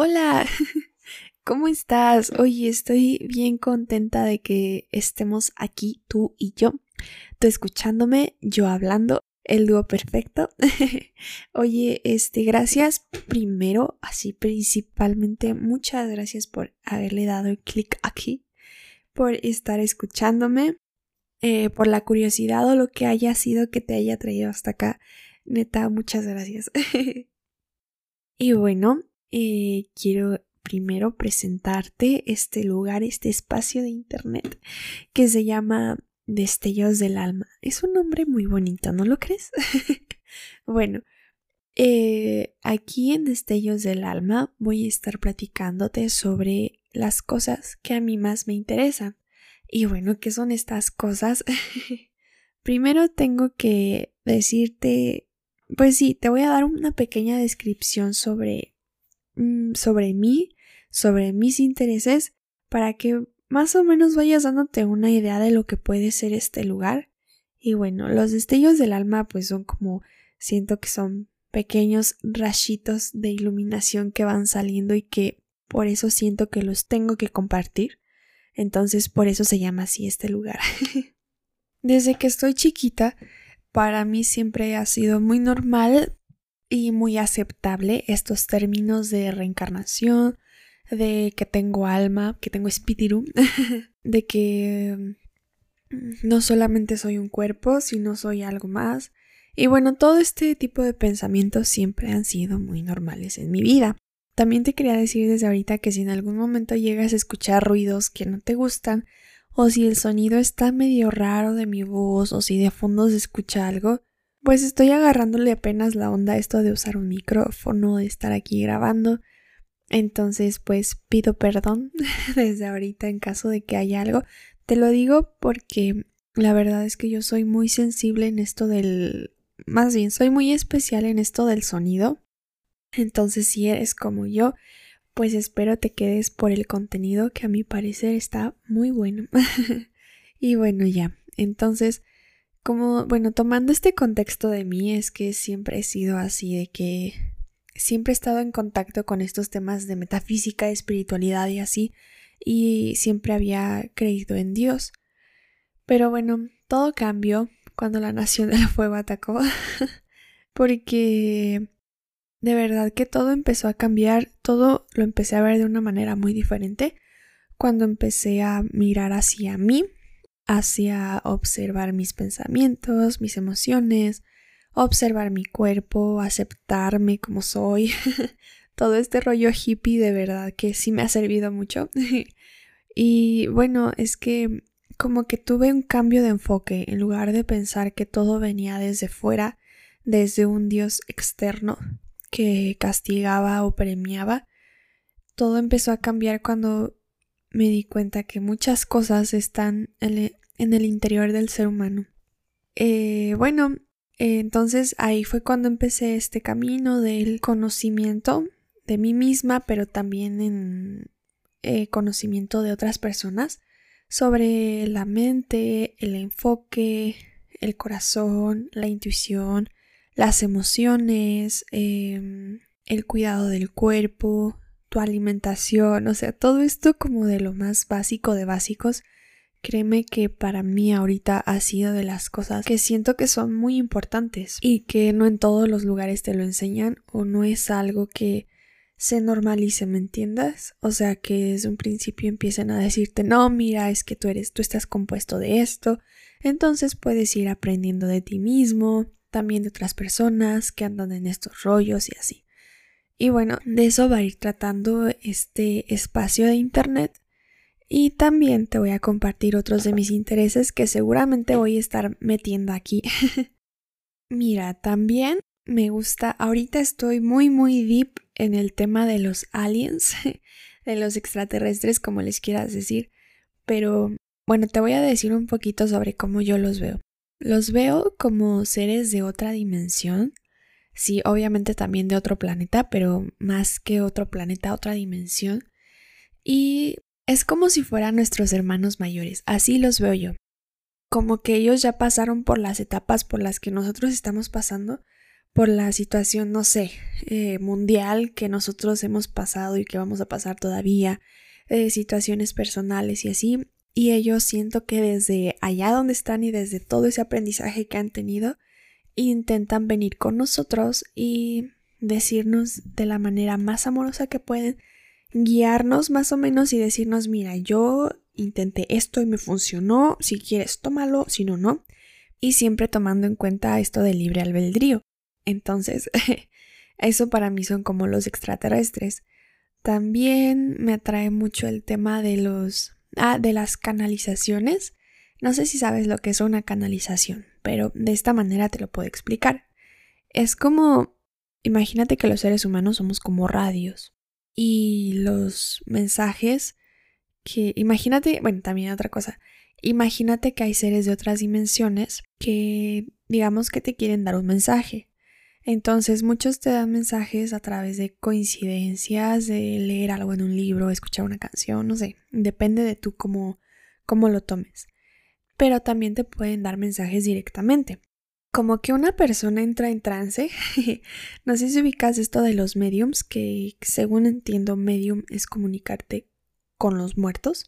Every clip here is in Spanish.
Hola, ¿cómo estás? Oye, estoy bien contenta de que estemos aquí, tú y yo. Tú escuchándome, yo hablando, el dúo perfecto. Oye, este, gracias primero, así principalmente, muchas gracias por haberle dado el clic aquí, por estar escuchándome, eh, por la curiosidad o lo que haya sido que te haya traído hasta acá. Neta, muchas gracias. y bueno, eh, quiero primero presentarte este lugar, este espacio de internet que se llama Destellos del Alma. Es un nombre muy bonito, ¿no lo crees? bueno, eh, aquí en Destellos del Alma voy a estar platicándote sobre las cosas que a mí más me interesan. Y bueno, ¿qué son estas cosas? Primero tengo que decirte, pues sí, te voy a dar una pequeña descripción sobre sobre mí, sobre mis intereses, para que más o menos vayas dándote una idea de lo que puede ser este lugar. Y bueno, los destellos del alma pues son como siento que son pequeños rayitos de iluminación que van saliendo y que por eso siento que los tengo que compartir. Entonces por eso se llama así este lugar. Desde que estoy chiquita, para mí siempre ha sido muy normal y muy aceptable estos términos de reencarnación, de que tengo alma, que tengo espíritu, de que mm, no solamente soy un cuerpo, sino soy algo más. Y bueno, todo este tipo de pensamientos siempre han sido muy normales en mi vida. También te quería decir desde ahorita que si en algún momento llegas a escuchar ruidos que no te gustan, o si el sonido está medio raro de mi voz, o si de fondo se escucha algo, pues estoy agarrándole apenas la onda esto de usar un micrófono, de estar aquí grabando. Entonces, pues pido perdón desde ahorita en caso de que haya algo. Te lo digo porque la verdad es que yo soy muy sensible en esto del... Más bien, soy muy especial en esto del sonido. Entonces, si eres como yo, pues espero te quedes por el contenido que a mi parecer está muy bueno. y bueno, ya. Entonces, como, bueno, tomando este contexto de mí, es que siempre he sido así, de que siempre he estado en contacto con estos temas de metafísica, espiritualidad y así, y siempre había creído en Dios. Pero bueno, todo cambió cuando la Nación del Fuego atacó, porque de verdad que todo empezó a cambiar, todo lo empecé a ver de una manera muy diferente cuando empecé a mirar hacia mí hacia observar mis pensamientos, mis emociones, observar mi cuerpo, aceptarme como soy. Todo este rollo hippie de verdad que sí me ha servido mucho. y bueno, es que como que tuve un cambio de enfoque en lugar de pensar que todo venía desde fuera, desde un Dios externo que castigaba o premiaba. Todo empezó a cambiar cuando me di cuenta que muchas cosas están en el interior del ser humano. Eh, bueno, entonces ahí fue cuando empecé este camino del conocimiento de mí misma, pero también en eh, conocimiento de otras personas sobre la mente, el enfoque, el corazón, la intuición, las emociones, em, el cuidado del cuerpo, tu alimentación, o sea, todo esto como de lo más básico de básicos. Créeme que para mí ahorita ha sido de las cosas que siento que son muy importantes y que no en todos los lugares te lo enseñan o no es algo que se normalice, ¿me entiendas? O sea, que desde un principio empiecen a decirte, no, mira, es que tú eres, tú estás compuesto de esto, entonces puedes ir aprendiendo de ti mismo, también de otras personas que andan en estos rollos y así. Y bueno, de eso va a ir tratando este espacio de Internet. Y también te voy a compartir otros de mis intereses que seguramente voy a estar metiendo aquí. Mira, también me gusta, ahorita estoy muy muy deep en el tema de los aliens, de los extraterrestres, como les quieras decir. Pero bueno, te voy a decir un poquito sobre cómo yo los veo. Los veo como seres de otra dimensión Sí, obviamente también de otro planeta, pero más que otro planeta, otra dimensión. Y es como si fueran nuestros hermanos mayores, así los veo yo. Como que ellos ya pasaron por las etapas por las que nosotros estamos pasando, por la situación, no sé, eh, mundial que nosotros hemos pasado y que vamos a pasar todavía, eh, situaciones personales y así. Y ellos siento que desde allá donde están y desde todo ese aprendizaje que han tenido, intentan venir con nosotros y decirnos de la manera más amorosa que pueden, guiarnos más o menos y decirnos, mira, yo intenté esto y me funcionó, si quieres tómalo, si no, no. Y siempre tomando en cuenta esto del libre albedrío. Entonces, eso para mí son como los extraterrestres. También me atrae mucho el tema de los ah, de las canalizaciones. No sé si sabes lo que es una canalización, pero de esta manera te lo puedo explicar. Es como imagínate que los seres humanos somos como radios y los mensajes que imagínate, bueno, también otra cosa. Imagínate que hay seres de otras dimensiones que digamos que te quieren dar un mensaje entonces muchos te dan mensajes a través de coincidencias, de leer algo en un libro, escuchar una canción, no sé, depende de tú cómo, cómo lo tomes. Pero también te pueden dar mensajes directamente. Como que una persona entra en trance. no sé si ubicas esto de los mediums, que según entiendo, medium es comunicarte con los muertos.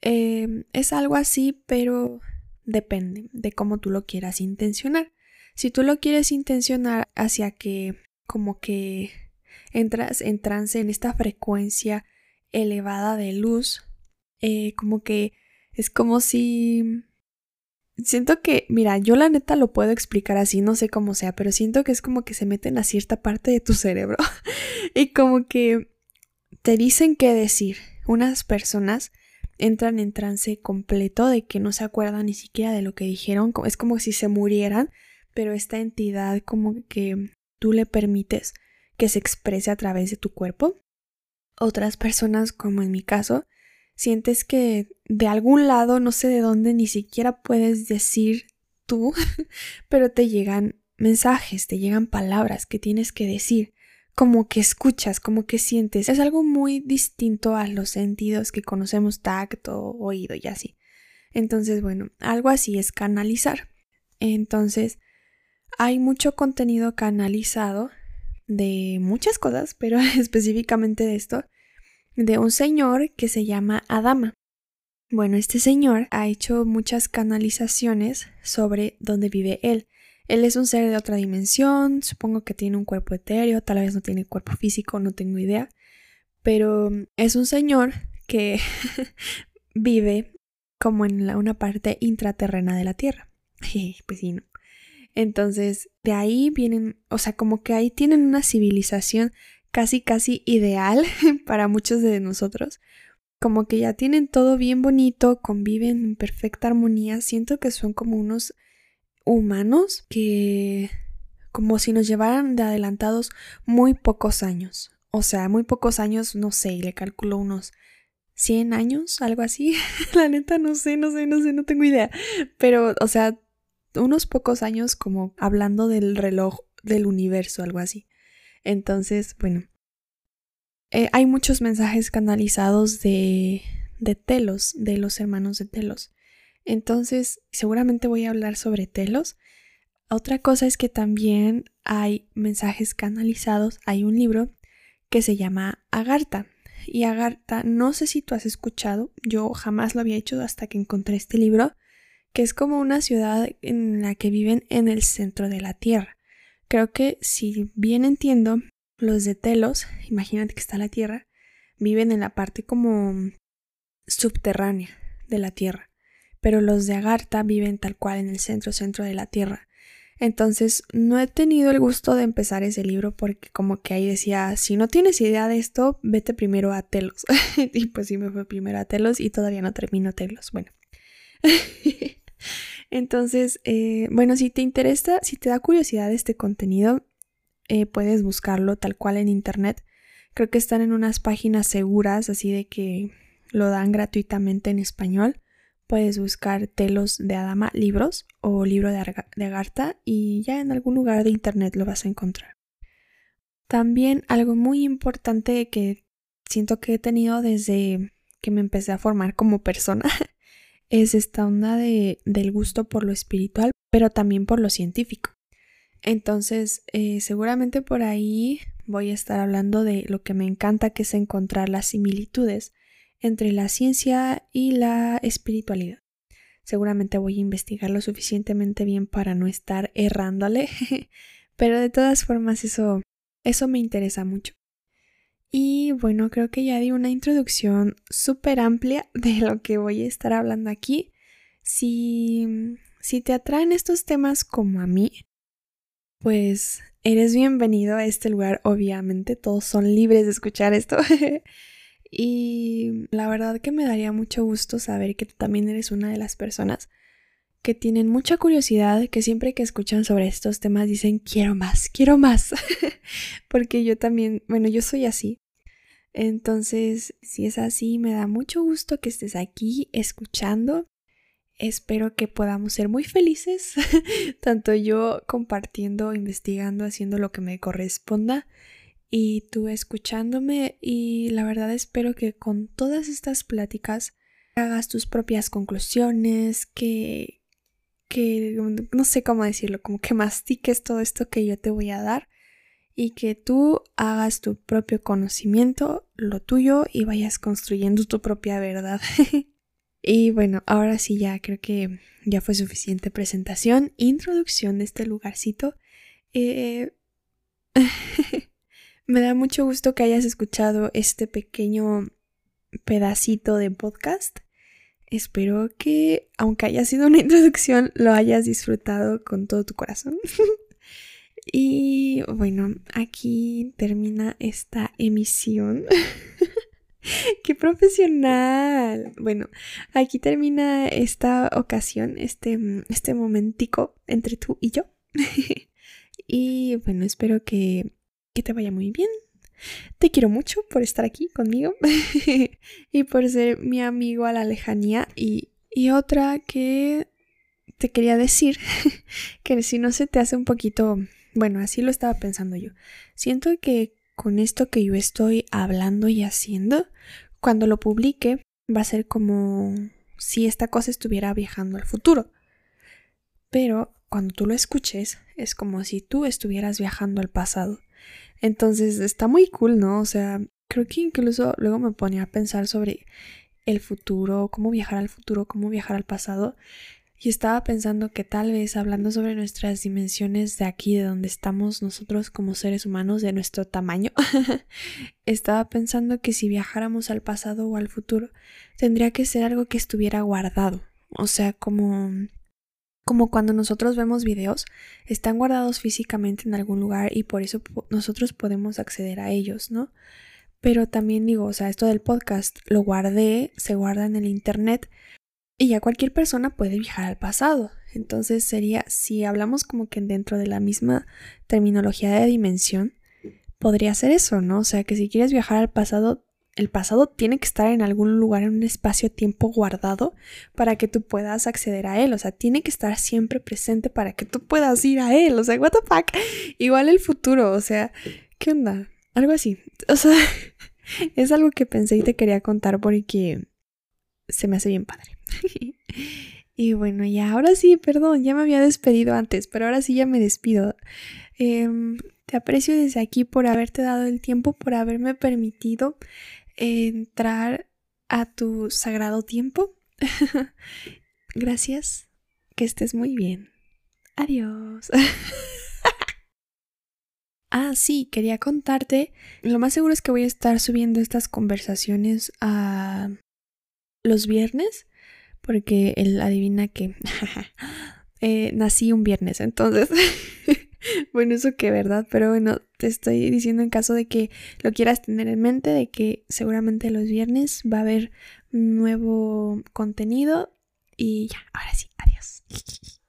Em, es algo así, pero depende de cómo tú lo quieras intencionar. Si tú lo quieres intencionar hacia que como que entras en trance en esta frecuencia elevada de luz, eh, como que es como si... Siento que, mira, yo la neta lo puedo explicar así, no sé cómo sea, pero siento que es como que se meten a cierta parte de tu cerebro y como que te dicen qué decir. Unas personas entran en trance completo de que no se acuerdan ni siquiera de lo que dijeron, es como si se murieran pero esta entidad como que tú le permites que se exprese a través de tu cuerpo. Otras personas, como en mi caso, sientes que de algún lado, no sé de dónde, ni siquiera puedes decir tú, pero te llegan mensajes, te llegan palabras que tienes que decir, como que escuchas, como que sientes. Es algo muy distinto a los sentidos que conocemos, tacto, oído y así. Entonces, bueno, algo así es canalizar. Entonces, hay mucho contenido canalizado de muchas cosas, pero específicamente de esto, de un señor que se llama Adama. Bueno, este señor ha hecho muchas canalizaciones sobre dónde vive él. Él es un ser de otra dimensión, supongo que tiene un cuerpo etéreo, tal vez no tiene cuerpo físico, no tengo idea, pero es un señor que vive como en una parte intraterrena de la Tierra. pues sí, ¿no? Entonces, de ahí vienen, o sea, como que ahí tienen una civilización casi, casi ideal para muchos de nosotros. Como que ya tienen todo bien bonito, conviven en perfecta armonía. Siento que son como unos humanos que como si nos llevaran de adelantados muy pocos años. O sea, muy pocos años, no sé, le calculo unos 100 años, algo así. La neta, no sé, no sé, no sé, no tengo idea. Pero, o sea, unos pocos años como hablando del reloj del universo, algo así. Entonces, bueno, eh, hay muchos mensajes canalizados de, de Telos, de los hermanos de Telos. Entonces, seguramente voy a hablar sobre Telos. Otra cosa es que también hay mensajes canalizados. Hay un libro que se llama Agartha. Y Agartha, no sé si tú has escuchado, yo jamás lo había hecho hasta que encontré este libro que es como una ciudad en la que viven en el centro de la Tierra. Creo que si bien entiendo, los de Telos, imagínate que está la Tierra, viven en la parte como subterránea de la Tierra, pero los de Agartha viven tal cual en el centro centro de la Tierra. Entonces no he tenido el gusto de empezar ese libro porque como que ahí decía, si no tienes idea de esto, vete primero a Telos. y pues sí me fue primero a Telos y todavía no termino Telos. Bueno. Entonces, eh, bueno, si te interesa, si te da curiosidad este contenido, eh, puedes buscarlo tal cual en internet. Creo que están en unas páginas seguras, así de que lo dan gratuitamente en español. Puedes buscar telos de Adama, libros o libro de, de Agartha y ya en algún lugar de internet lo vas a encontrar. También algo muy importante que siento que he tenido desde que me empecé a formar como persona es esta onda de, del gusto por lo espiritual, pero también por lo científico. Entonces, eh, seguramente por ahí voy a estar hablando de lo que me encanta, que es encontrar las similitudes entre la ciencia y la espiritualidad. Seguramente voy a investigar lo suficientemente bien para no estar errándole, pero de todas formas eso, eso me interesa mucho. Y bueno, creo que ya di una introducción súper amplia de lo que voy a estar hablando aquí. Si, si te atraen estos temas como a mí, pues eres bienvenido a este lugar, obviamente, todos son libres de escuchar esto. y la verdad que me daría mucho gusto saber que tú también eres una de las personas que tienen mucha curiosidad, que siempre que escuchan sobre estos temas dicen quiero más, quiero más. Porque yo también, bueno, yo soy así. Entonces, si es así, me da mucho gusto que estés aquí escuchando. Espero que podamos ser muy felices, tanto yo compartiendo, investigando, haciendo lo que me corresponda y tú escuchándome y la verdad espero que con todas estas pláticas hagas tus propias conclusiones, que, que, no sé cómo decirlo, como que mastiques todo esto que yo te voy a dar y que tú hagas tu propio conocimiento, lo tuyo y vayas construyendo tu propia verdad. y bueno, ahora sí ya creo que ya fue suficiente presentación, introducción de este lugarcito. Eh, me da mucho gusto que hayas escuchado este pequeño pedacito de podcast. Espero que, aunque haya sido una introducción, lo hayas disfrutado con todo tu corazón. y bueno, aquí termina esta emisión. ¡Qué profesional! Bueno, aquí termina esta ocasión, este, este momentico entre tú y yo. y bueno, espero que, que te vaya muy bien. Te quiero mucho por estar aquí conmigo y por ser mi amigo a la lejanía. Y, y otra que te quería decir, que si no se te hace un poquito, bueno, así lo estaba pensando yo. Siento que con esto que yo estoy hablando y haciendo, cuando lo publique, va a ser como si esta cosa estuviera viajando al futuro. Pero cuando tú lo escuches, es como si tú estuvieras viajando al pasado. Entonces está muy cool, ¿no? O sea, creo que incluso luego me ponía a pensar sobre el futuro, cómo viajar al futuro, cómo viajar al pasado. Y estaba pensando que tal vez hablando sobre nuestras dimensiones de aquí, de donde estamos nosotros como seres humanos, de nuestro tamaño, estaba pensando que si viajáramos al pasado o al futuro, tendría que ser algo que estuviera guardado. O sea, como como cuando nosotros vemos videos, están guardados físicamente en algún lugar y por eso nosotros podemos acceder a ellos, ¿no? Pero también digo, o sea, esto del podcast lo guardé, se guarda en el internet y ya cualquier persona puede viajar al pasado. Entonces sería, si hablamos como que dentro de la misma terminología de dimensión, podría ser eso, ¿no? O sea, que si quieres viajar al pasado, el pasado tiene que estar en algún lugar, en un espacio-tiempo guardado para que tú puedas acceder a él. O sea, tiene que estar siempre presente para que tú puedas ir a él. O sea, what the fuck. Igual el futuro, o sea, ¿qué onda? Algo así. O sea, es algo que pensé y te quería contar porque se me hace bien padre. y bueno, ya ahora sí, perdón, ya me había despedido antes, pero ahora sí ya me despido. Em, te aprecio desde aquí por haberte dado el tiempo, por haberme permitido entrar a tu sagrado tiempo. Gracias, que estés muy bien. Adiós. ah, sí, quería contarte. Lo más seguro es que voy a estar subiendo estas conversaciones a los viernes, porque él adivina que eh, nací un viernes, entonces bueno, eso que verdad, pero bueno, te estoy diciendo en caso de que lo quieras tener en mente, de que seguramente los viernes va a haber nuevo contenido y ya, ahora sí, adiós.